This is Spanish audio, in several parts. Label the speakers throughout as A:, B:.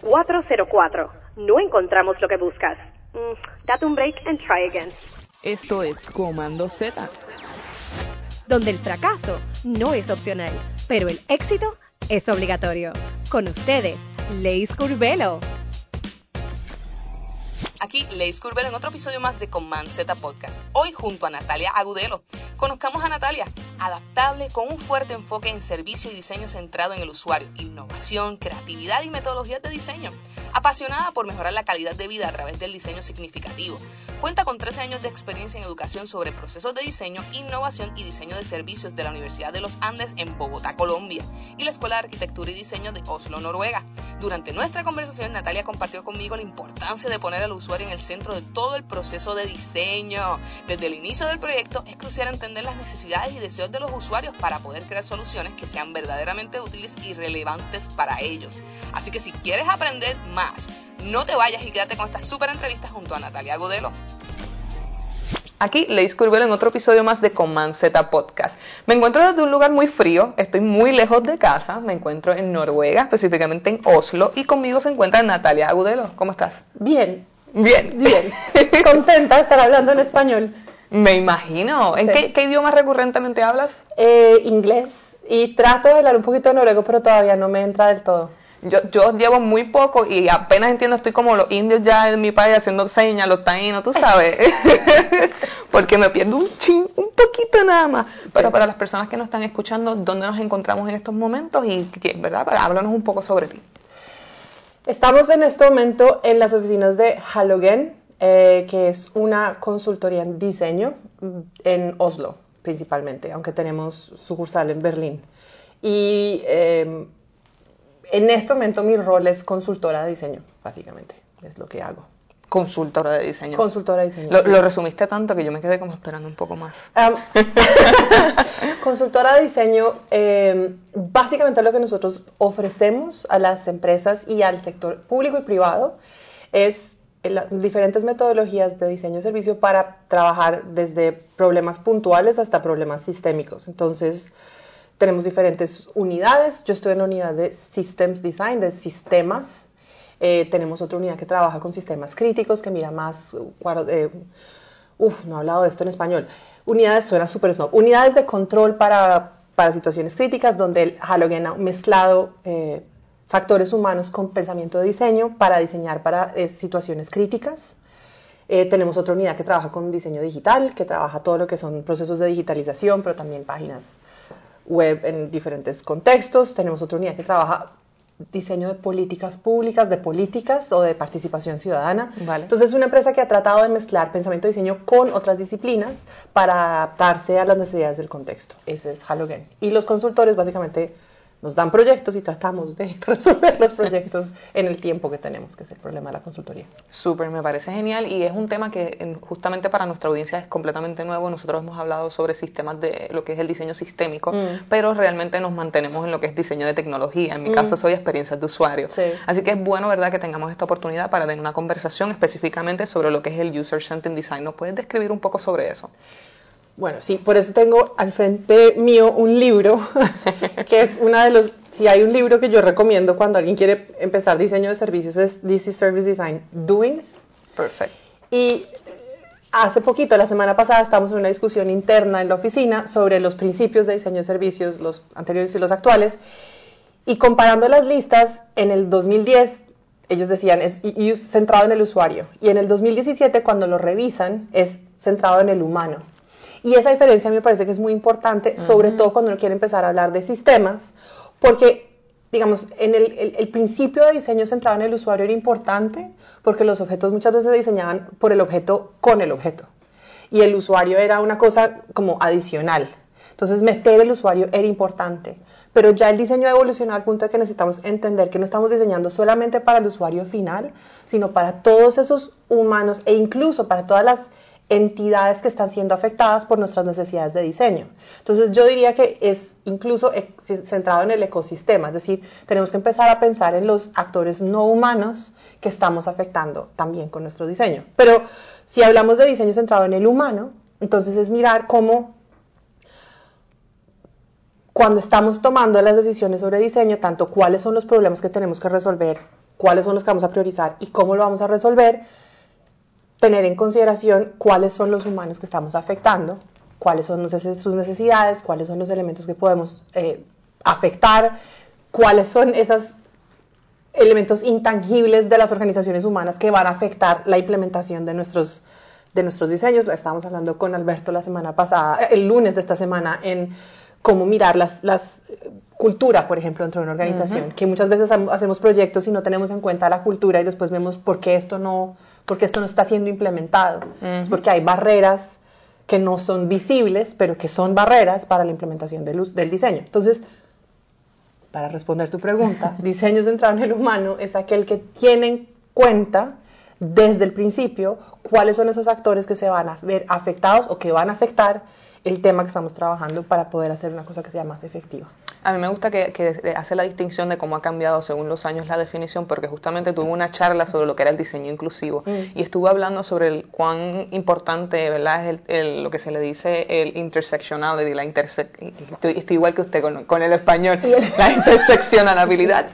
A: 404. No encontramos lo que buscas. Mm, date un break and try again.
B: Esto es Comando Z.
A: Donde el fracaso no es opcional, pero el éxito es obligatorio. Con ustedes, Leis Curvelo.
B: Aquí Leis Curvelo en otro episodio más de Command Z Podcast. Hoy junto a Natalia Agudelo. Conozcamos a Natalia, adaptable con un fuerte enfoque en servicio y diseño centrado en el usuario, innovación, creatividad y metodologías de diseño. Apasionada por mejorar la calidad de vida a través del diseño significativo. Cuenta con 13 años de experiencia en educación sobre procesos de diseño, innovación y diseño de servicios de la Universidad de los Andes en Bogotá, Colombia, y la Escuela de Arquitectura y Diseño de Oslo, Noruega. Durante nuestra conversación, Natalia compartió conmigo la importancia de poner al usuario en el centro de todo el proceso de diseño. Desde el inicio del proyecto es crucial entender las necesidades y deseos de los usuarios para poder crear soluciones que sean verdaderamente útiles y relevantes para ellos. Así que si quieres aprender más, no te vayas y quédate con esta súper entrevista junto a Natalia Godelo. Aquí Leis Curvelo en otro episodio más de Command Z Podcast. Me encuentro desde un lugar muy frío, estoy muy lejos de casa, me encuentro en Noruega, específicamente en Oslo, y conmigo se encuentra Natalia Agudelo. ¿Cómo estás?
C: Bien.
B: Bien.
C: Bien. Contenta de estar hablando en español.
B: Me imagino. ¿En qué, idioma recurrentemente hablas?
C: Eh, inglés. Y trato de hablar un poquito de noruego, pero todavía no me entra del todo.
B: Yo, yo llevo muy poco y apenas entiendo, estoy como los indios ya en mi país haciendo señas, los taínos, tú sabes. Porque me pierdo un chin, un poquito nada más. Pero para las personas que nos están escuchando, ¿dónde nos encontramos en estos momentos? Y, ¿verdad? Háblanos un poco sobre ti.
C: Estamos en este momento en las oficinas de Halogen, eh, que es una consultoría en diseño mm, en Oslo principalmente, aunque tenemos sucursal en Berlín. Y em, en este momento mi rol es consultora de diseño, básicamente, es lo que hago.
B: Consultora de diseño.
C: Consultora de diseño.
B: Lo, resumiste tanto que yo me quedé como esperando un poco más.
C: consultora de diseño, em, básicamente lo que nosotros ofrecemos a las empresas y al sector público y privado es diferentes metodologías de diseño y servicio para trabajar desde problemas puntuales hasta problemas sistémicos. Entonces, tenemos diferentes unidades. Yo estoy en la unidad de Systems Design, de sistemas. Eh, tenemos otra unidad que trabaja con sistemas críticos, que mira más... Eh, uf, no he hablado de esto en español. Unidades, suena súper snob. Unidades de control para, para, situaciones críticas, donde el Halogen ha mezclado eh, factores humanos con pensamiento de diseño para diseñar para situaciones críticas. tenemos otra unidad que trabaja con diseño digital, que trabaja todo lo que son procesos de digitalización, pero también páginas web en diferentes contextos. Tenemos otra unidad que trabaja diseño de políticas públicas, de políticas o de participación ciudadana. Entonces es una empresa que ha tratado de mezclar pensamiento de diseño con otras disciplinas para adaptarse a las necesidades del contexto. Ese es Halogen. Y los consultores básicamente nos dan proyectos y tratamos de resolver los proyectos en el tiempo que tenemos, que es el problema de la consultoría.
B: Súper, me parece genial y es un tema que justamente para nuestra audiencia es completamente nuevo. Nosotros hemos hablado sobre sistemas de lo que es el diseño sistémico, mm. pero realmente nos mantenemos en lo que es diseño de tecnología. En mi caso mm. soy experiencias de usuario. Así que es bueno, ¿verdad?, que tengamos esta oportunidad para tener una conversación específicamente sobre lo que es el User Centered Design. ¿Nos puedes describir un poco sobre eso?
C: Bueno, sí, por eso tengo al frente mío un libro, que es una de los, si hay un libro que yo recomiendo cuando alguien quiere empezar diseño de servicios, es This is Service Design Doing.
B: Perfecto.
C: Y hace poquito, la semana pasada, estamos en una discusión interna en la oficina sobre los principios de diseño de servicios, los anteriores y los actuales, y comparando las listas, en el 2010 ellos decían es centrado en el usuario, y en el 2017 cuando lo revisan es centrado en el humano. Y esa diferencia me parece que es muy importante, sobre todo cuando uno quiere empezar a hablar de sistemas, porque, digamos, en el, el, principio de diseño centrado en el usuario era importante, porque los objetos muchas veces se diseñaban por el objeto con el objeto. Y el usuario era una cosa como adicional. Entonces, meter el usuario era importante. Pero ya el diseño ha evolucionado al punto de que necesitamos entender que no estamos diseñando solamente para el usuario final, sino para todos esos humanos e incluso para todas las entidades que están siendo afectadas por nuestras necesidades de diseño. Entonces yo diría que es incluso centrado en el ecosistema, es decir, tenemos que empezar a pensar en los actores no humanos que estamos afectando también con nuestro diseño. Pero si hablamos de diseño centrado en el humano, entonces es mirar cómo cuando estamos tomando las decisiones sobre diseño, tanto cuáles son los problemas que tenemos que resolver cuáles son los que vamos a priorizar y cómo lo vamos a resolver, tener en consideración cuáles son los humanos que estamos afectando, cuáles son sus necesidades, cuáles son los elementos que podemos eh, afectar, cuáles son esos elementos intangibles de las organizaciones humanas que van a afectar la implementación de nuestros, de nuestros diseños. Lo estábamos hablando con Alberto la semana pasada, el lunes de esta semana, en cómo mirar las, las cultura, por ejemplo, dentro de una organización, que muchas veces hacemos proyectos y no tenemos en cuenta la cultura y después vemos por qué esto no, por esto no está siendo implementado. Es porque hay barreras que no son visibles, pero que son barreras para la implementación del, del diseño. Entonces, para responder tu pregunta, diseño centrado en el humano es aquel que tiene en cuenta desde el principio cuáles son esos actores que se van a ver afectados o que van a afectar el tema que estamos trabajando para poder hacer una cosa que sea más efectiva.
B: A mí me gusta que, hace la distinción de cómo ha cambiado según los años la definición, porque justamente tuve una charla sobre lo que era el diseño inclusivo mm. y estuve hablando sobre el, cuán importante ¿verdad? es el, lo que se le dice el intersectionality, la interse estoy, igual que usted con, el español, la interseccionalidad.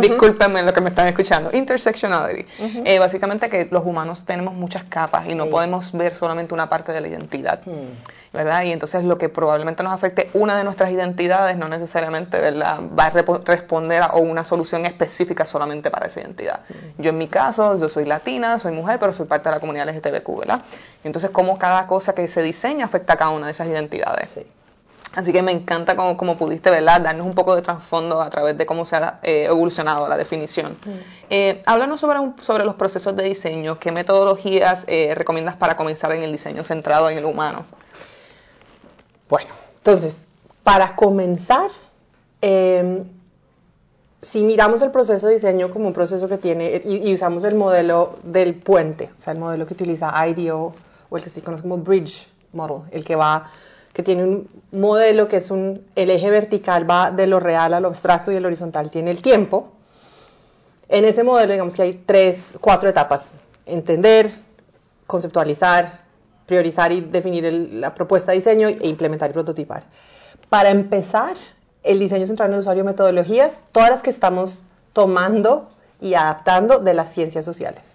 B: Discúlpenme lo que me están escuchando. Intersectionality. Eh, básicamente que los humanos tenemos muchas capas y no podemos ver solamente una parte de la identidad. Mm. ¿Verdad? Y entonces lo que probablemente nos afecte una de nuestras identidades no necesariamente, ¿verdad? Va a responder a una solución específica solamente para esa identidad. Yo en mi caso, yo soy latina, soy mujer, pero soy parte de la comunidad LGTBQ, ¿verdad? Y entonces cómo cada cosa que se diseña afecta a cada una de esas identidades. Así que me encanta cómo, cómo, pudiste, ¿verdad? Darnos un poco de trasfondo a través de cómo se ha eh, evolucionado la definición. Eh, háblanos sobre, sobre los procesos de diseño. ¿Qué metodologías eh, recomiendas para comenzar en el diseño centrado en el humano?
C: Bueno, entonces, para comenzar, em, si miramos el proceso de diseño como un proceso que tiene, y, usamos el modelo del puente, o sea, el modelo que utiliza IDEO, o el que se conoce como Bridge Model, el que va, que tiene un modelo que es un, el eje vertical va de lo real a lo abstracto y el horizontal tiene el tiempo. En ese modelo, digamos que hay tres, cuatro etapas. Entender, conceptualizar, priorizar y definir la propuesta de diseño e implementar y prototipar. Para empezar, el diseño centrado en el usuario, metodologías, todas las que estamos tomando y adaptando de las ciencias sociales.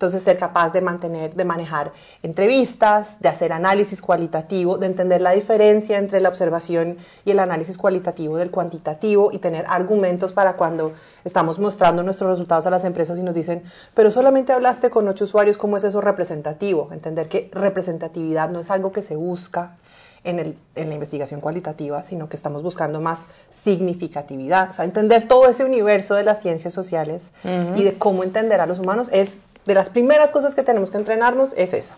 C: Entonces, ser capaz de mantener, de manejar entrevistas, de hacer análisis cualitativo, de entender la diferencia entre la observación y el análisis cualitativo del cuantitativo y tener argumentos para cuando estamos mostrando nuestros resultados a las empresas y nos dicen, pero solamente hablaste con ocho usuarios, ¿cómo es eso representativo? Entender que representatividad no es algo que se busca en, la investigación cualitativa, sino que estamos buscando más significatividad. O sea, entender todo ese universo de las ciencias sociales y de cómo entender a los humanos es de las primeras cosas que tenemos que entrenarnos es esa.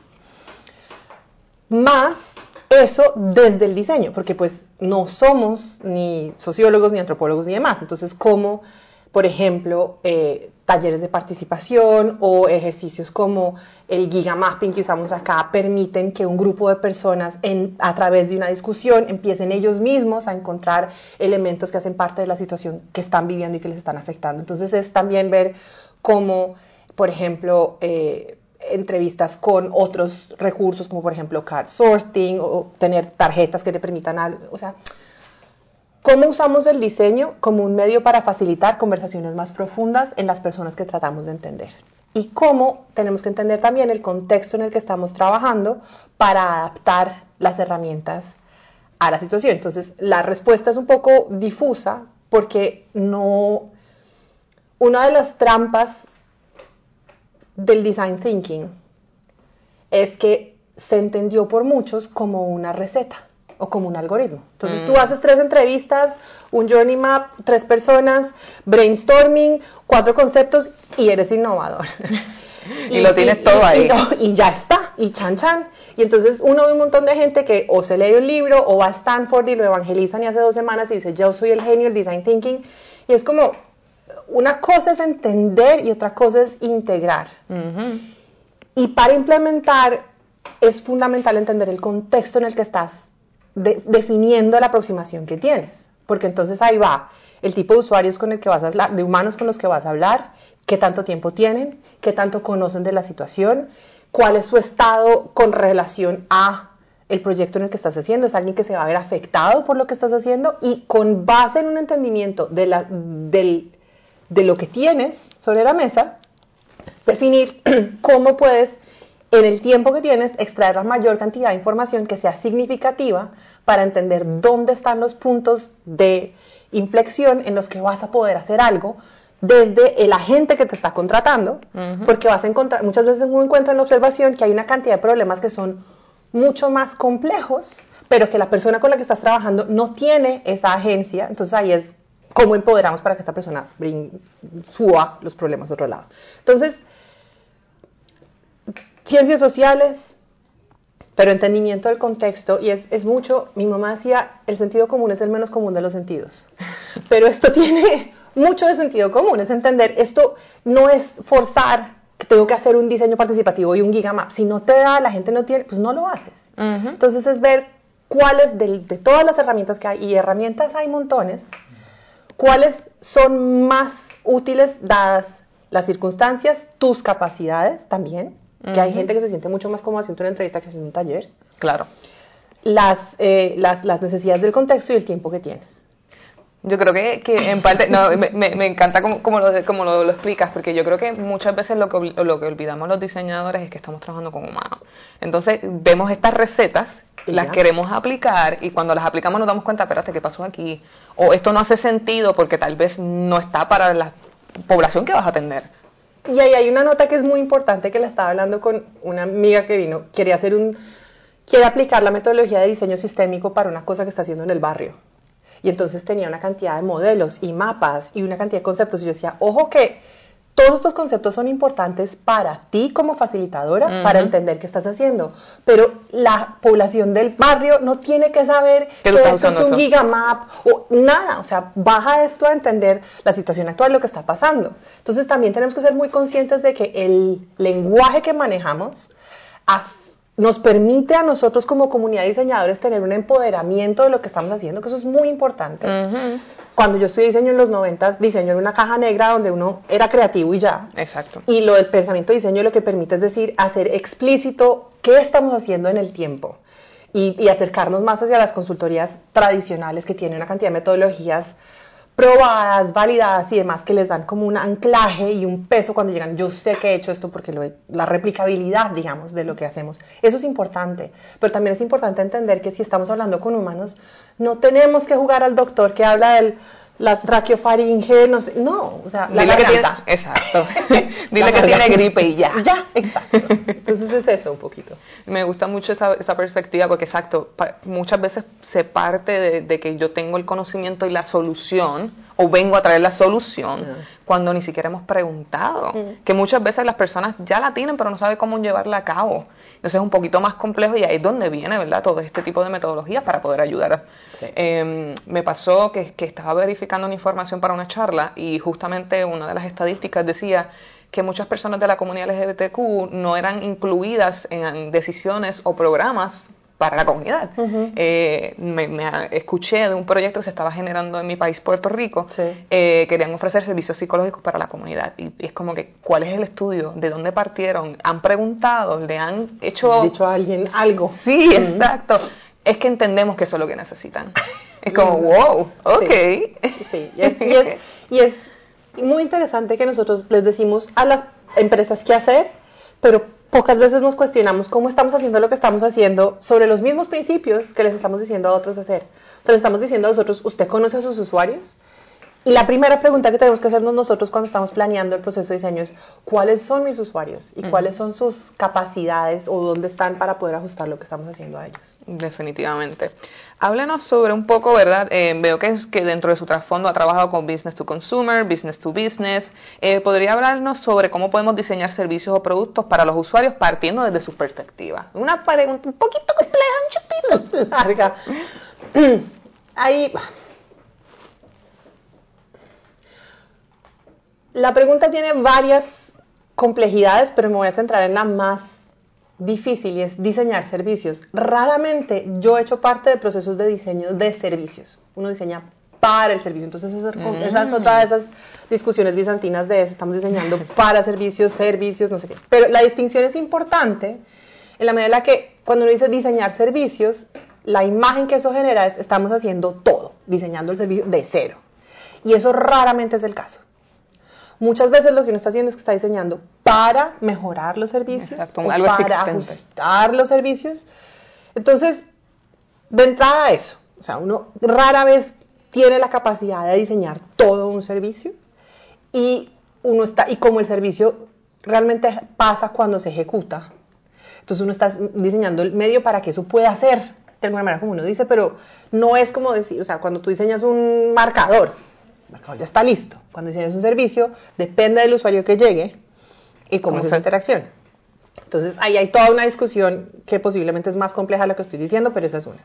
C: Más eso desde el diseño, porque pues no somos ni sociólogos, ni antropólogos, ni demás. Entonces, como, por ejemplo, eh, talleres de participación o ejercicios como el gigamapping que usamos acá permiten que un grupo de personas a través de una discusión empiecen ellos mismos a encontrar elementos que hacen parte de la situación que están viviendo y que les están afectando. Entonces es también ver cómo por ejemplo, eh, entrevistas con otros recursos como por ejemplo card sorting o tener tarjetas que te permitan algo, o sea, ¿cómo usamos el diseño como un medio para facilitar conversaciones más profundas en las personas que tratamos de entender? Y cómo tenemos que entender también el contexto en el que estamos trabajando para adaptar las herramientas a la situación. Entonces, la respuesta es un poco difusa porque no... Una de las trampas del design thinking es que se entendió por muchos como una receta o como un algoritmo. Entonces tú mm. haces tres entrevistas, un journey map, tres personas, brainstorming, cuatro conceptos y eres innovador.
B: y, lo tienes todo ahí.
C: Y, ya está, y chan chan. Y entonces uno ve un montón de gente que o se lee un libro o va a Stanford y lo evangelizan y hace dos semanas y dice, yo soy el genio del design thinking. Y es como, una cosa es entender y otra cosa es integrar. Y para implementar es fundamental entender el contexto en el que estás definiendo la aproximación que tienes, porque entonces ahí va el tipo de usuarios con el que vas a hablar, de humanos con los que vas a hablar, qué tanto tiempo tienen, qué tanto conocen de la situación, cuál es su estado con relación a el proyecto en el que estás haciendo, es alguien que se va a ver afectado por lo que estás haciendo y con base en un entendimiento de la, del de lo que tienes sobre la mesa, definir cómo puedes en el tiempo que tienes, extraer la mayor cantidad de información que sea significativa para entender dónde están los puntos de inflexión en los que vas a poder hacer algo desde el agente que te está contratando, porque vas a encontrar, muchas veces uno encuentra en la observación que hay una cantidad de problemas que son mucho más complejos, pero que la persona con la que estás trabajando no tiene esa agencia, entonces ahí es cómo empoderamos para que esta persona suba los problemas de otro lado. Entonces, ciencias sociales, pero entendimiento del contexto, y es, es, mucho, mi mamá decía, el sentido común es el menos común de los sentidos, pero esto tiene mucho de sentido común, es entender, esto no es forzar que tengo que hacer un diseño participativo y un gigamap, si no te da, la gente no tiene, pues no lo haces. Entonces es ver cuáles de, de todas las herramientas que hay, y herramientas hay montones, cuáles son más útiles dadas las circunstancias, tus capacidades también, que hay gente que se siente mucho más cómoda haciendo una entrevista que haciendo un taller.
B: Claro.
C: Las, eh, las, las, necesidades del contexto y el tiempo que tienes.
B: Yo creo que, que en parte, no, me, me, encanta como, como, lo, como lo, lo, explicas, porque yo creo que muchas veces lo que, lo que olvidamos los diseñadores es que estamos trabajando con humanos. Entonces, vemos estas recetas, las queremos aplicar y cuando las aplicamos nos damos cuenta, espérate, ¿qué pasó aquí? O esto no hace sentido porque tal vez no está para la población que vas a atender.
C: Y ahí hay una nota que es muy importante que la estaba hablando con una amiga que vino, quería hacer un, quiere aplicar la metodología de diseño sistémico para una cosa que está haciendo en el barrio. Y entonces tenía una cantidad de modelos y mapas y una cantidad de conceptos. Y yo decía, ojo que todos estos conceptos son importantes para ti como facilitadora, para entender qué estás haciendo, pero la población del barrio no tiene que saber que esto es un gigamap o nada, o sea, baja esto a entender la situación actual, lo que está pasando. Entonces también tenemos que ser muy conscientes de que el lenguaje que manejamos nos permite a nosotros como comunidad de diseñadores tener un empoderamiento de lo que estamos haciendo, que eso es muy importante. Cuando yo estudié diseño en los 90, diseño en una caja negra donde uno era creativo y ya.
B: Exacto.
C: Y lo del pensamiento de diseño lo que permite es decir, hacer explícito qué estamos haciendo en el tiempo y, y acercarnos más hacia las consultorías tradicionales que tienen una cantidad de metodologías probadas, validadas y demás que les dan como un anclaje y un peso cuando llegan. Yo sé que he hecho esto porque lo la replicabilidad, digamos, de lo que hacemos. Eso es importante, pero también es importante entender que si estamos hablando con humanos, no tenemos que jugar al doctor que habla del la traqueofaringe, no sé, no, o sea, la
B: Dile garganta. Que tiene, exacto. Dile que tiene gripe y ya.
C: Ya, exacto. Entonces es eso un poquito.
B: Me gusta mucho esa, esa perspectiva porque, exacto, muchas veces se parte de, de, que yo tengo el conocimiento y la solución, o vengo a traer la solución, cuando ni siquiera hemos preguntado. Que muchas veces las personas ya la tienen, pero no saben cómo llevarla a cabo. Entonces es un poquito más complejo y ahí es donde viene, ¿verdad? Todo este tipo de metodologías para poder ayudar. Eh, me pasó que, que estaba verificando una información para una charla y justamente una de las estadísticas decía que muchas personas de la comunidad LGBTQ no eran incluidas en decisiones o programas para la comunidad. eh, me, me, escuché de un proyecto que se estaba generando en mi país, Puerto Rico,
C: sí.
B: eh, querían ofrecer servicios psicológicos para la comunidad. Y, y, es como que, ¿cuál es el estudio? ¿De dónde partieron? ¿Han preguntado? ¿Le han hecho...
C: dicho a alguien algo?
B: Sí, uh -huh. exacto. Es que entendemos que eso es lo que necesitan. Es como, wow, ok.
C: Sí, sí. Y, es, y, es, y es muy interesante que nosotros les decimos a las empresas qué hacer, pero pocas veces nos cuestionamos cómo estamos haciendo lo que estamos haciendo sobre los mismos principios que les estamos diciendo a otros hacer. O sea, les estamos diciendo a nosotros, ¿usted conoce a sus usuarios? Y la primera pregunta que tenemos que hacernos nosotros cuando estamos planeando el proceso de diseño es, ¿cuáles son mis usuarios? ¿Y cuáles son sus capacidades o dónde están para poder ajustar lo que estamos haciendo a ellos?
B: Definitivamente. Háblenos sobre un poco, ¿verdad? Eh, veo que, es, que dentro de su trasfondo ha trabajado con Business to Consumer, Business to Business. Eh, ¿Podría hablarnos sobre cómo podemos diseñar servicios o productos para los usuarios partiendo desde su perspectiva? Una pregunta un poquito compleja, un
C: larga. Ahí... La pregunta tiene varias complejidades, pero me voy a centrar en la más difícil y es diseñar servicios. Raramente yo he hecho parte de procesos de diseño de servicios. Uno diseña para el servicio. Entonces esa, esa es otra de esas discusiones bizantinas de eso. Estamos diseñando para servicios, servicios, no sé qué. Pero la distinción es importante en la medida en la que cuando uno dice diseñar servicios, la imagen que eso genera es estamos haciendo todo, diseñando el servicio de cero. Y eso raramente es el caso muchas veces lo que uno está haciendo es que está diseñando para mejorar los servicios,
B: Exacto,
C: o
B: algo
C: para ajustar los servicios. Entonces, de entrada eso, o sea, uno rara vez tiene la capacidad de diseñar todo un servicio y uno está y como el servicio realmente pasa cuando se ejecuta. Entonces uno está diseñando el medio para que eso pueda ser de alguna manera como uno dice, pero no es como decir, o sea, cuando tú diseñas un marcador, marcador ya está listo. Cuando diseñas un servicio, depende del usuario que llegue y cómo es esa interacción. Entonces ahí hay toda una discusión que posiblemente es más compleja de lo que estoy diciendo, pero esa es una.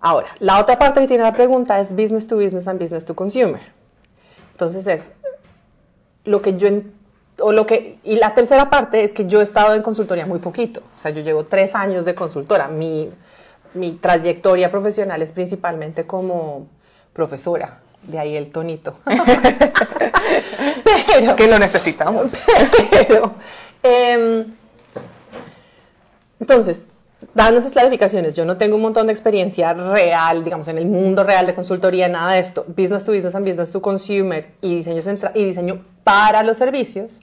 C: Ahora, la otra parte que tiene la pregunta es business to business and business to consumer. Entonces es lo que yo o lo que y la tercera parte es que yo he estado en consultoría muy poquito. O sea, yo llevo tres años de consultora. Mi, mi trayectoria profesional es principalmente como profesora. De ahí el tonito. Pero
B: Que lo necesitamos.
C: pero, em, entonces, dando esas clarificaciones, yo no tengo un montón de experiencia real, digamos, en el mundo real de consultoría, nada de esto. Business to business and business to consumer y diseño, y diseño para los servicios.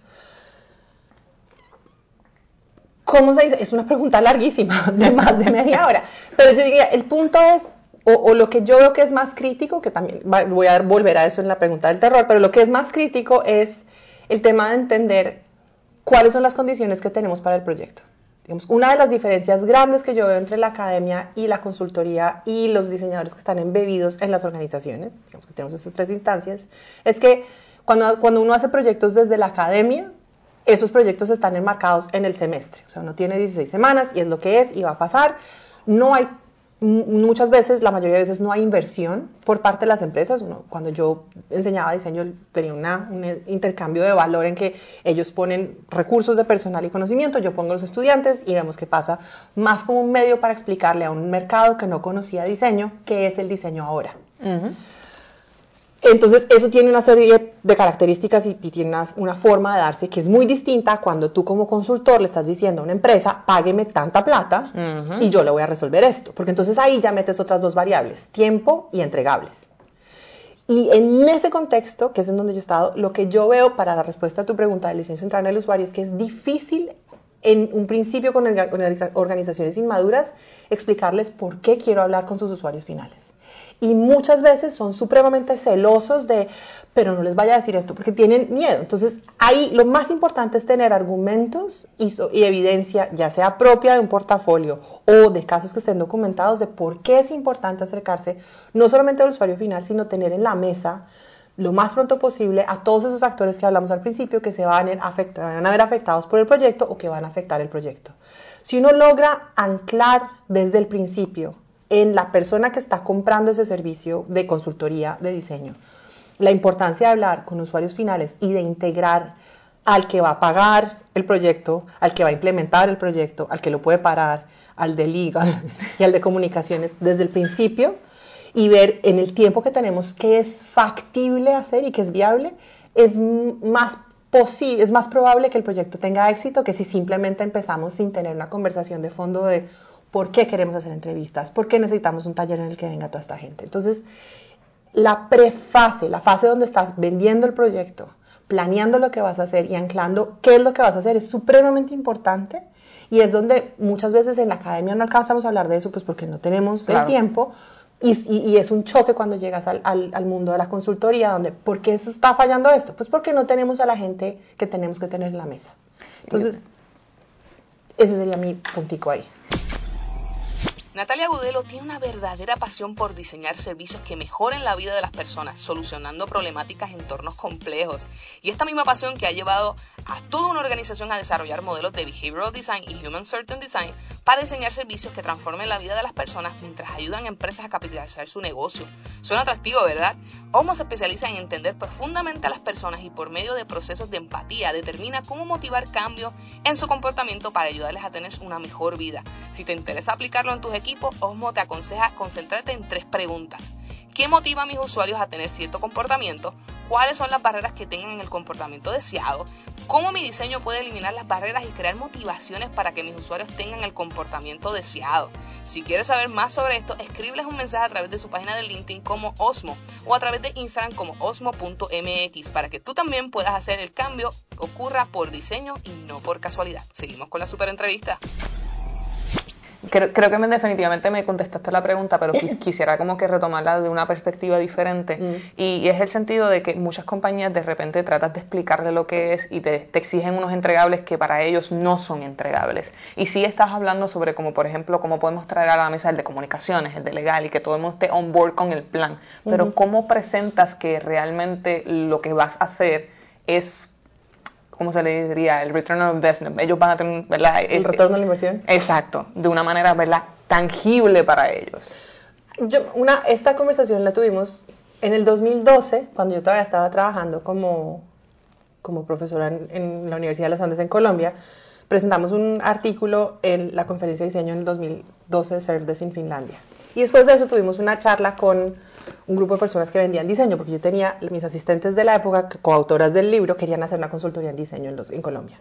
C: ¿Cómo se dice? Es una pregunta larguísima, de más de media hora. Pero yo diría, el punto es, o, lo que yo veo que es más crítico, que también voy a volver a eso en la pregunta del terror, pero lo que es más crítico es el tema de entender cuáles son las condiciones que tenemos para el proyecto. Digamos, una de las diferencias grandes que yo veo entre la academia y la consultoría y los diseñadores que están embebidos en las organizaciones, digamos que tenemos esas tres instancias, es que cuando, cuando uno hace proyectos desde la academia, esos proyectos están enmarcados en el semestre. O sea, uno tiene 16 semanas y es lo que es y va a pasar. No hay, muchas veces, la mayoría de veces no hay inversión por parte de las empresas. Uno, cuando yo enseñaba diseño tenía una, un intercambio de valor en que ellos ponen recursos de personal y conocimiento, yo pongo los estudiantes y vemos qué pasa más como un medio para explicarle a un mercado que no conocía diseño qué es el diseño ahora. Entonces, eso tiene una serie de características y, y tiene una, una forma de darse que es muy distinta cuando tú como consultor le estás diciendo a una empresa, págueme tanta plata y yo le voy a resolver esto. Porque entonces ahí ya metes otras dos variables, tiempo y entregables. Y en ese contexto, que es en donde yo he estado, lo que yo veo para la respuesta a tu pregunta del diseño central en el usuario es que es difícil en un principio con orga- organiza- organizaciones inmaduras explicarles por qué quiero hablar con sus usuarios finales. Y muchas veces son supremamente celosos de, pero no les vaya a decir esto, porque tienen miedo. Entonces, ahí lo más importante es tener argumentos y, evidencia, ya sea propia de un portafolio o de casos que estén documentados, de por qué es importante acercarse no solamente al usuario final, sino tener en la mesa lo más pronto posible a todos esos actores que hablamos al principio que se van a, van a ver afectados por el proyecto o que van a afectar el proyecto. Si uno logra anclar desde el principio en la persona que está comprando ese servicio de consultoría de diseño, la importancia de hablar con usuarios finales y de integrar al que va a pagar el proyecto, al que va a implementar el proyecto, al que lo puede parar, al de legal y al de comunicaciones desde el principio y ver en el tiempo que tenemos qué es factible hacer y qué es viable, es más es más probable que el proyecto tenga éxito que si simplemente empezamos sin tener una conversación de fondo de por qué queremos hacer entrevistas, por qué necesitamos un taller en el que venga toda esta gente. Entonces, la prefase, la fase donde estás vendiendo el proyecto, planeando lo que vas a hacer y anclando qué es lo que vas a hacer es supremamente importante y es donde muchas veces en la academia no alcanzamos a hablar de eso pues porque no tenemos
B: Claro.
C: el tiempo y, y- y es un choque cuando llegas al, al- al mundo de la consultoría donde ¿por qué eso está fallando esto? Pues porque no tenemos a la gente que tenemos que tener en la mesa. Entonces, ese sería mi puntico ahí.
B: Natalia Gudelo tiene una verdadera pasión por diseñar servicios que mejoren la vida de las personas, solucionando problemáticas en entornos complejos. Y esta misma pasión que ha llevado a toda una organización a desarrollar modelos de Behavioral Design y Human Certain Design para diseñar servicios que transformen la vida de las personas mientras ayudan a empresas a capitalizar su negocio. Suena atractivo, ¿verdad? Homo se especializa en entender profundamente a las personas y por medio de procesos de empatía determina cómo motivar cambios en su comportamiento para ayudarles a tener una mejor vida. Si te interesa aplicarlo en tus equipos, Osmo te aconseja concentrarte en tres preguntas. ¿Qué motiva a mis usuarios a tener cierto comportamiento?
D: Cuáles son las barreras que tengan en el comportamiento deseado, cómo mi diseño puede eliminar las barreras y crear motivaciones para que mis usuarios tengan el comportamiento deseado. Si quieres saber más sobre esto, escríbeles un mensaje a través de su página de LinkedIn como Osmo o a través de Instagram como osmo.mx para que tú también puedas hacer el cambio que ocurra por diseño y no por casualidad. Seguimos con la super entrevista.
B: Creo, creo, que definitivamente me contestaste la pregunta, pero quisiera como que retomarla de una perspectiva diferente. Mm. Y, es el sentido de que muchas compañías de repente tratas de explicarle lo que es y te, te, exigen unos entregables que para ellos no son entregables. Y si estás hablando sobre como, por ejemplo, cómo podemos traer a la mesa el de comunicaciones, el de legal y que todo el mundo esté on board con el plan. Pero ¿cómo presentas que realmente lo que vas a hacer es ¿cómo se le diría? El return on investment. Ellos van a tener, ¿verdad?
C: El, el retorno a la inversión.
B: Exacto, de una manera, ¿verdad? Tangible para ellos.
C: Yo, una, esta conversación la tuvimos en el 2012, cuando yo todavía estaba trabajando como, como profesora en, la Universidad de los Andes en Colombia. Presentamos un artículo en la conferencia de diseño en el 2012 de Servdes en Finlandia. Y después de eso tuvimos una charla con un grupo de personas que vendían diseño, porque yo tenía mis asistentes de la época, coautoras del libro, querían hacer una consultoría en diseño en, los, en Colombia.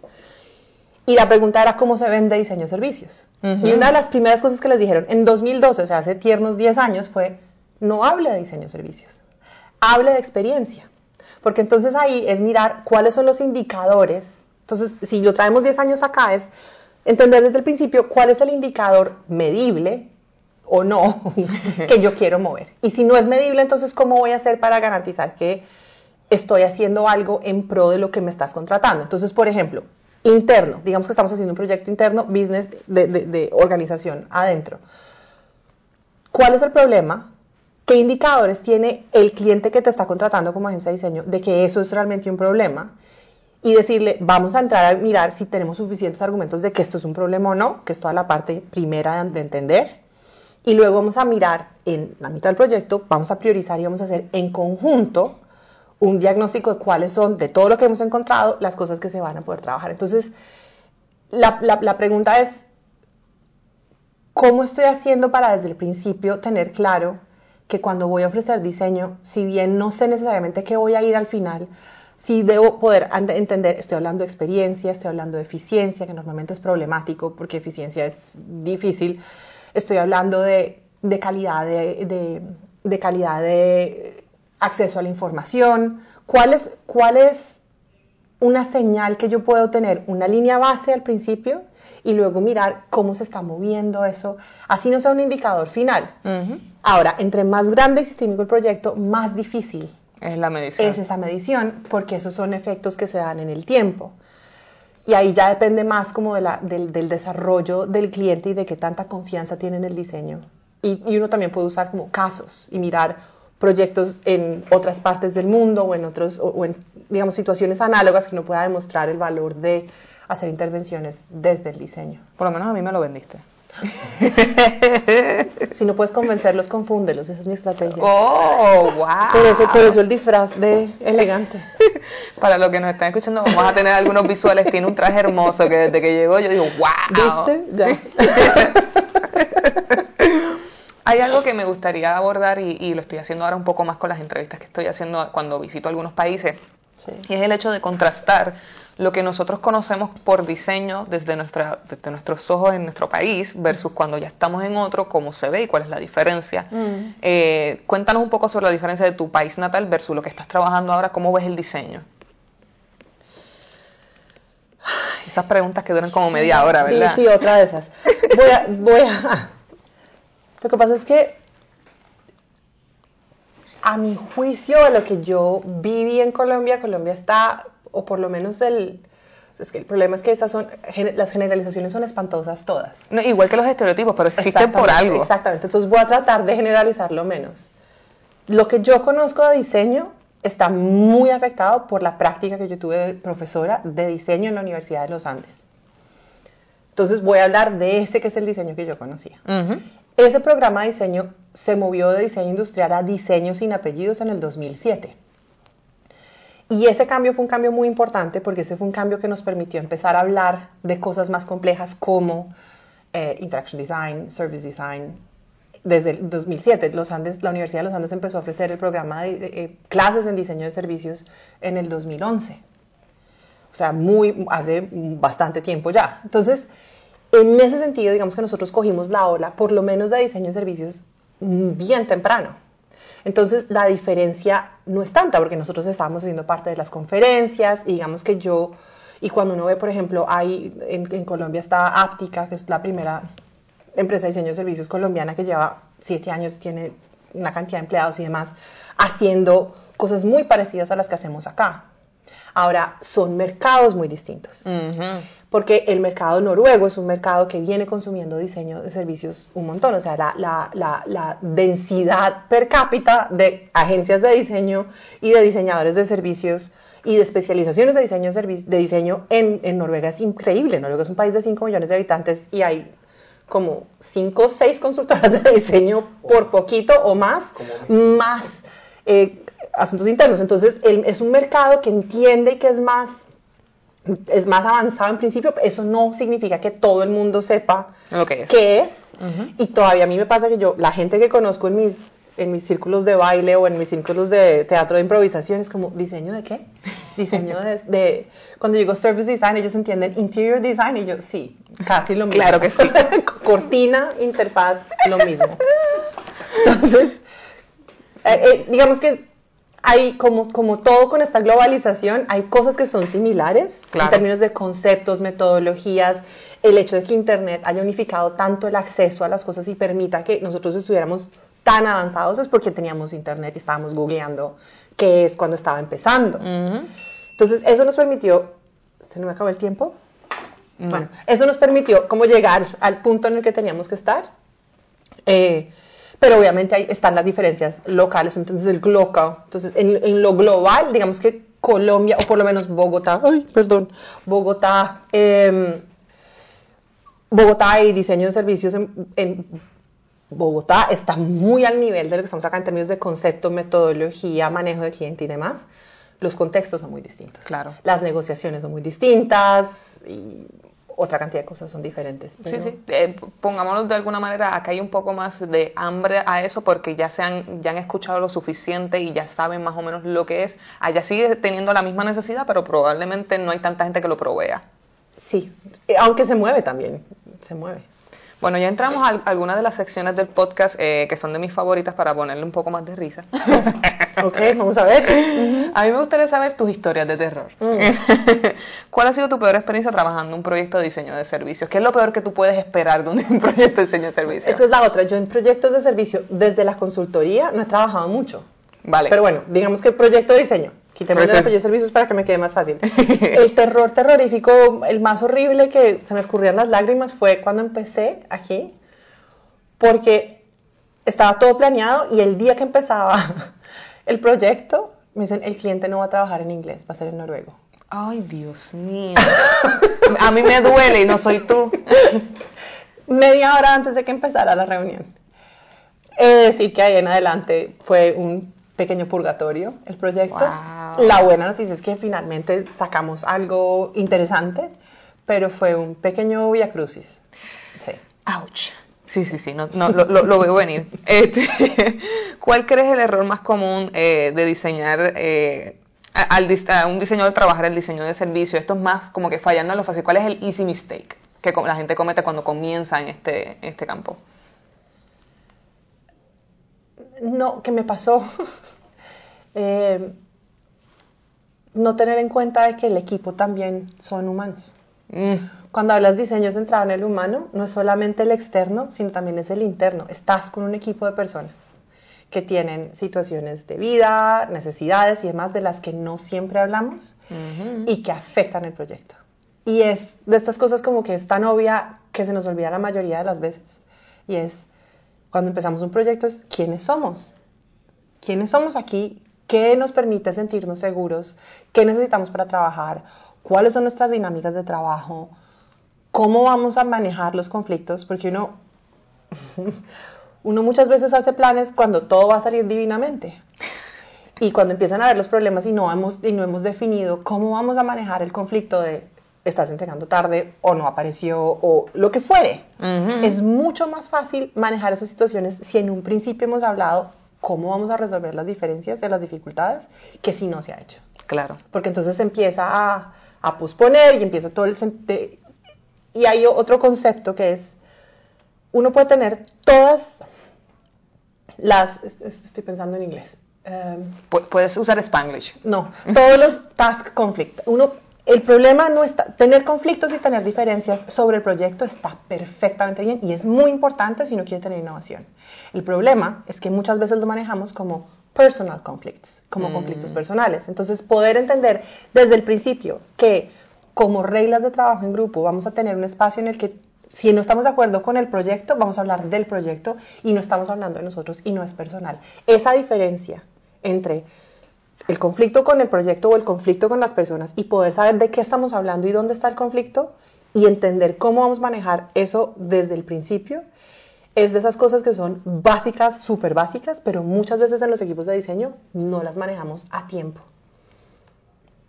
C: Y la pregunta era cómo se vende diseño servicios. Y una de las primeras cosas que les dijeron en 2012, o sea, hace tiernos 10 años, fue, no hable de diseño servicios, hable de experiencia. Porque entonces ahí es mirar cuáles son los indicadores. Entonces, si lo traemos 10 años acá, es entender desde el principio cuál es el indicador medible o no que yo quiero mover. Y si no es medible, entonces, ¿cómo voy a hacer para garantizar que estoy haciendo algo en pro de lo que me estás contratando? Entonces, por ejemplo, interno, digamos que estamos haciendo un proyecto interno, business de, organización adentro. ¿Cuál es el problema? ¿Qué indicadores tiene el cliente que te está contratando como agencia de diseño de que eso es realmente un problema? Y decirle, vamos a entrar a mirar si tenemos suficientes argumentos de que esto es un problema o no, que es toda la parte primera de entender y luego vamos a mirar en la mitad del proyecto, vamos a priorizar y vamos a hacer en conjunto un diagnóstico de cuáles son, de todo lo que hemos encontrado, las cosas que se van a poder trabajar. Entonces, la, la pregunta es, ¿cómo estoy haciendo para desde el principio tener claro que cuando voy a ofrecer diseño, si bien no sé necesariamente qué voy a ir al final, sí debo poder entender, estoy hablando de experiencia, estoy hablando de eficiencia, que normalmente es problemático porque eficiencia es difícil, estoy hablando de, calidad de, calidad de acceso a la información, cuál es, cuál es una señal que yo puedo tener, una línea base al principio y luego mirar cómo se está moviendo eso, así no sea un indicador final. Ahora, entre más grande y sistémico el proyecto, más difícil
B: es la medición.
C: Es esa medición, porque esos son efectos que se dan en el tiempo. Y ahí ya depende más como de la, del, desarrollo del cliente y de qué tanta confianza tiene en el diseño. Y, y, uno también puede usar como casos y mirar proyectos en otras partes del mundo o en otros, o, en, digamos, situaciones análogas que uno pueda demostrar el valor de hacer intervenciones desde el diseño.
B: Por lo menos a mí me lo vendiste.
C: si no puedes convencerlos, confúndelos. Esa es mi estrategia.
B: Oh, wow.
C: Por eso, por eso el disfraz de elegante.
B: Para los que nos están escuchando, vamos a tener algunos visuales. Tiene un traje hermoso que desde que llegó yo digo, wow.
C: ¿Viste? Ya.
B: Hay algo que me gustaría abordar y, lo estoy haciendo ahora un poco más con las entrevistas que estoy haciendo cuando visito algunos países. Y es el hecho de contrastar lo que nosotros conocemos por diseño desde, nuestra, desde nuestros ojos en nuestro país versus cuando ya estamos en otro, cómo se ve y cuál es la diferencia. Mm. Eh, cuéntanos un poco sobre la diferencia de tu país natal versus lo que estás trabajando ahora, cómo ves el diseño. Esas preguntas que duran como media hora, ¿verdad?
C: Sí, sí, otra de esas. Voy a, voy a... Lo que pasa es que a mi juicio, lo que yo viví en Colombia, Colombia está o por lo menos el... Es que el problema es que esas son, las generalizaciones son espantosas todas.
B: igual que los estereotipos, pero existen por algo.
C: Exactamente, entonces voy a tratar de generalizarlo menos. Lo que yo conozco de diseño está muy afectado por la práctica que yo tuve de profesora de diseño en la Universidad de los Andes. Entonces voy a hablar de ese que es el diseño que yo conocía. Ese programa de diseño se movió de diseño industrial a diseño sin apellidos en el 2007. Y ese cambio fue un cambio muy importante porque ese fue un cambio que nos permitió empezar a hablar de cosas más complejas como eh, interaction design, service design, desde el 2007. Los Andes, la Universidad de los Andes empezó a ofrecer el programa de, de, eh, clases en diseño de servicios en el 2011. O sea, muy, hace bastante tiempo ya. Entonces, en ese sentido, digamos que nosotros cogimos la ola, por lo menos de diseño de servicios, bien temprano. Entonces, la diferencia no es tanta, porque nosotros estábamos haciendo parte de las conferencias, y digamos que yo, y cuando uno ve, por ejemplo, hay, en, Colombia está Aptica, que es la primera empresa de diseño de servicios colombiana que lleva siete años, tiene una cantidad de empleados y demás, haciendo cosas muy parecidas a las que hacemos acá. Ahora, son mercados muy distintos. Uh. Porque el mercado noruego es un mercado que viene consumiendo diseño de servicios un montón. O sea, la, la, la, la densidad per cápita de agencias de diseño y de diseñadores de servicios y de especializaciones de diseño, de diseño en, en Noruega es increíble. Noruega es un país de 5 millones de habitantes y hay como 5 o 6 consultoras de diseño por poquito o más, más eh, asuntos internos. Entonces, el, es un mercado que entiende que es más, es más avanzado en principio. Eso no significa que todo el mundo sepa qué es. Uh -huh. Y todavía a mí me pasa que yo, la gente que conozco en mis, en mis círculos de baile o en mis círculos de teatro de improvisación es como, ¿diseño de qué? Diseño de, de cuando digo service design, ellos entienden interior design y yo, sí, casi lo mismo.
B: Claro que sí.
C: Cortina, interfaz, lo mismo. Entonces, eh, eh, digamos que hay como, como todo con esta globalización, hay cosas que son similares claro. en términos de conceptos, metodologías, el hecho de que Internet haya unificado tanto el acceso a las cosas y permita que nosotros estuviéramos tan avanzados es porque teníamos Internet y estábamos googleando qué es cuando estaba empezando. Uh -huh. Entonces, eso nos permitió, ¿se me acabó el tiempo?
B: No.
C: Bueno, eso nos permitió como llegar al punto en el que teníamos que estar. Eh, pero obviamente ahí están las diferencias locales, entonces el glocal, entonces en, en, lo global, digamos que Colombia, o por lo menos Bogotá, ay, perdón, Bogotá, eh, Bogotá y diseño de servicios en, en, Bogotá está muy al nivel de lo que estamos acá en términos de concepto, metodología, manejo de cliente y demás. Los contextos son muy distintos.
B: Claro.
C: Las negociaciones son muy distintas y otra cantidad de cosas son diferentes.
B: Pero... Sí, sí. Eh, pongámoslo de alguna manera, acá hay un poco más de hambre a eso porque ya, se han, ya han escuchado lo suficiente y ya saben más o menos lo que es. Allá sigue teniendo la misma necesidad, pero probablemente no hay tanta gente que lo provea.
C: Sí, eh, aunque se mueve también, se mueve.
B: Bueno, ya entramos a algunas de las secciones del podcast eh, que son de mis favoritas para ponerle un poco más de risa.
C: ok, vamos a ver.
B: A mí me gustaría saber tus historias de terror. Mm. ¿Cuál ha sido tu peor experiencia trabajando en un proyecto de diseño de servicios? ¿Qué es lo peor que tú puedes esperar de un proyecto de diseño de servicios?
C: Esa es la otra. Yo en proyectos de servicio, desde la consultoría, no he trabajado mucho.
B: Vale.
C: Pero bueno, digamos que el proyecto de diseño. Quíteme el proyecto de servicios para que me quede más fácil. el terror terrorífico, el más horrible que se me escurrían las lágrimas fue cuando empecé aquí, porque estaba todo planeado y el día que empezaba el proyecto, me dicen, el cliente no va a trabajar en inglés, va a ser en noruego.
B: Ay, Dios mío. a mí me duele y no soy tú.
C: Media hora antes de que empezara la reunión. He de decir que ahí en adelante fue un pequeño purgatorio el proyecto.
B: Wow.
C: La buena noticia es que finalmente sacamos algo interesante, pero fue un pequeño via crucis. Sí.
B: Ouch. Sí, sí, sí, no, no lo, lo, lo, veo venir. Este, ¿Cuál crees el error más común eh, de diseñar, eh, al, a un diseñador trabajar el diseño de servicio? Esto es más como que fallando en lo fácil. ¿Cuál es el easy mistake que la gente comete cuando comienza en este, en este campo?
C: No, que me pasó. eh, no tener en cuenta de que el equipo también son humanos. Mm. Cuando hablas diseño centrado en el humano, no es solamente el externo, sino también es el interno. Estás con un equipo de personas que tienen situaciones de vida, necesidades y demás de las que no siempre hablamos uh -huh. y que afectan el proyecto. Y es de estas cosas como que es tan obvia que se nos olvida la mayoría de las veces. Y es, cuando empezamos un proyecto, es quiénes somos. ¿Quiénes somos aquí? ¿Qué nos permite sentirnos seguros? ¿Qué necesitamos para trabajar? ¿Cuáles son nuestras dinámicas de trabajo? ¿Cómo vamos a manejar los conflictos? Porque uno, uno muchas veces hace planes cuando todo va a salir divinamente. Y cuando empiezan a ver los problemas y no hemos, y no hemos definido cómo vamos a manejar el conflicto de estás entregando tarde o no apareció o lo que fuere. Es mucho más fácil manejar esas situaciones si en un principio hemos hablado cómo vamos a resolver las diferencias de las dificultades que si no se ha hecho.
B: Claro.
C: Porque entonces se empieza a, a posponer y empieza todo el... sente- Y hay otro concepto que es, uno puede tener todas las... es- es- Estoy pensando en inglés. Em,
B: Pu- puedes usar Spanglish.
C: no, todos los task conflict. Uno, el problema no está, tener conflictos y tener diferencias sobre el proyecto está perfectamente bien y es muy importante si uno quiere tener innovación. El problema es que muchas veces lo manejamos como personal conflicts, como conflictos personales. Entonces, poder entender desde el principio que como reglas de trabajo en grupo vamos a tener un espacio en el que si no estamos de acuerdo con el proyecto, vamos a hablar del proyecto y no estamos hablando de nosotros y no es personal. Esa diferencia entre el conflicto con el proyecto o el conflicto con las personas y poder saber de qué estamos hablando y dónde está el conflicto y entender cómo vamos a manejar eso desde el principio es de esas cosas que son básicas, súper básicas, pero muchas veces en los equipos de diseño no las manejamos a tiempo.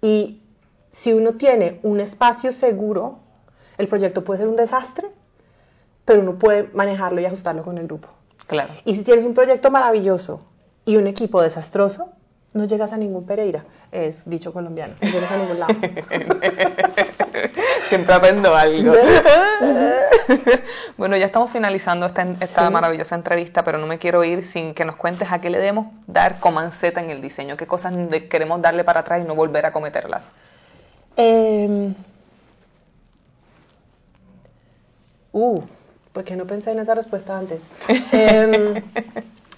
C: Y si uno tiene un espacio seguro, el proyecto puede ser un desastre, pero uno puede manejarlo y ajustarlo con el grupo.
B: Claro.
C: Y si tienes un proyecto maravilloso y un equipo desastroso, no llegas a ningún Pereira, es dicho colombiano, no llegas a ningún lado.
B: Siempre aprendo algo. bueno, ya estamos finalizando esta, esta
C: Sí.
B: maravillosa entrevista, pero no me quiero ir sin que nos cuentes a qué le debemos dar comanceta en el diseño, qué cosas queremos darle para atrás y no volver a cometerlas.
C: Em, uh, ¿por qué no pensé en esa respuesta antes? Em,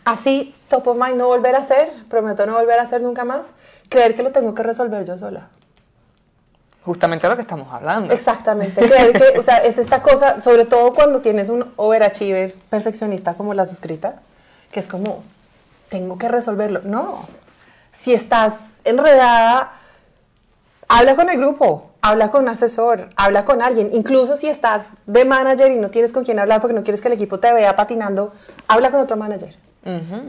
C: así, top of mind, no volver a hacer, prometo no volver a hacer nunca más, creer que lo tengo que resolver yo sola.
B: Justamente lo que estamos hablando.
C: Exactamente, creer que, o sea, es esta cosa, sobre todo cuando tienes un overachiever perfeccionista como la suscrita, que es como, tengo que resolverlo. No, si estás enredada, habla con el grupo, habla con un asesor, habla con alguien, incluso si estás de manager y no tienes con quién hablar porque no quieres que el equipo te vea patinando, habla con otro manager.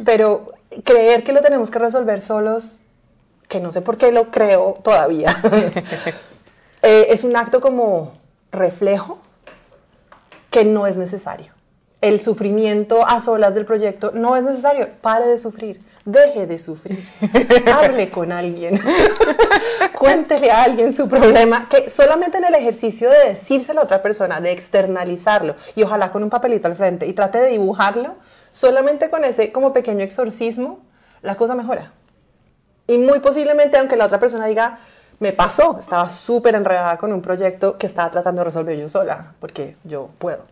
C: Pero creer que lo tenemos que resolver solos, que no sé por qué lo creo todavía, eh, es un acto como reflejo que no es necesario. El sufrimiento a solas del proyecto no es necesario. Pare de sufrir. Deje de sufrir. Hable con alguien. Cuéntele a alguien su problema. Que solamente en el ejercicio de decírselo a otra persona, de externalizarlo, y ojalá con un papelito al frente, y trate de dibujarlo, solamente con ese como pequeño exorcismo, la cosa mejora. Y muy posiblemente, aunque la otra persona diga, me pasó, estaba súper enredada con un proyecto que estaba tratando de resolver yo sola, porque yo puedo.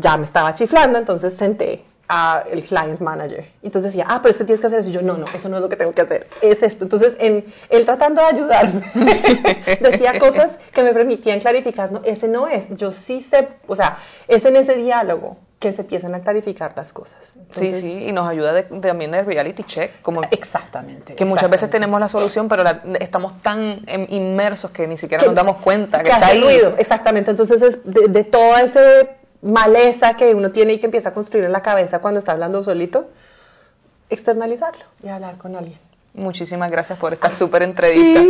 C: Ya me estaba chiflando, entonces senté a el client manager. Entonces decía, ah, pero es que tienes que hacer eso. Y yo, no, no, eso no es lo que tengo que hacer, es esto. Entonces, en, él tratando de ayudarme, decía cosas que me permitían clarificar, no, ese no es. Yo sí sé, o sea, es en ese diálogo que se empiezan a clarificar las cosas. Entonces,
B: sí, sí, y nos ayuda de- también de reality check, como
C: Exactamente.
B: que muchas veces tenemos la solución, pero la- estamos tan em, inmersos que ni siquiera
C: que-
B: nos damos cuenta que,
C: que
B: está ahí.
C: ruido, exactamente. Entonces es de, de toda esa maleza que uno tiene y que empieza a construir en la cabeza cuando está hablando solito, externalizarlo y hablar con alguien.
B: Muchísimas gracias por esta súper entrevista.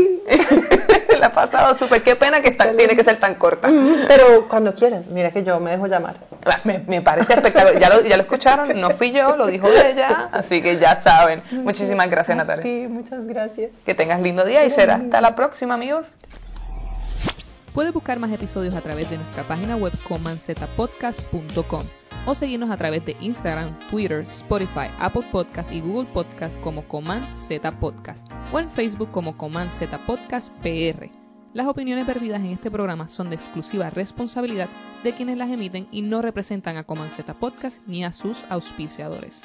B: la ha pasado súper. Qué pena que tiene que ser tan corta.
C: Pero cuando quieras, mira que yo me dejo llamar.
B: La- Me, me parece espectacular. Ya lo, ya lo escucharon, no fui yo, lo dijo ella, así que ya saben. Muchísimas gracias, Natalia.
C: ti, muchas gracias.
B: Que tengas lindo día y será hasta la próxima, amigos.
E: Puedes buscar más episodios a través de nuestra página web comanzetapodcast.com o seguirnos a través de Instagram, Twitter, Spotify, Apple Podcast y Google Podcast como Coman Z Podcast o en Facebook como Coman Z Podcast PR. Las opiniones vertidas en este programa son de exclusiva responsabilidad de quienes las emiten y no representan a Coman Z Podcast ni a sus auspiciadores.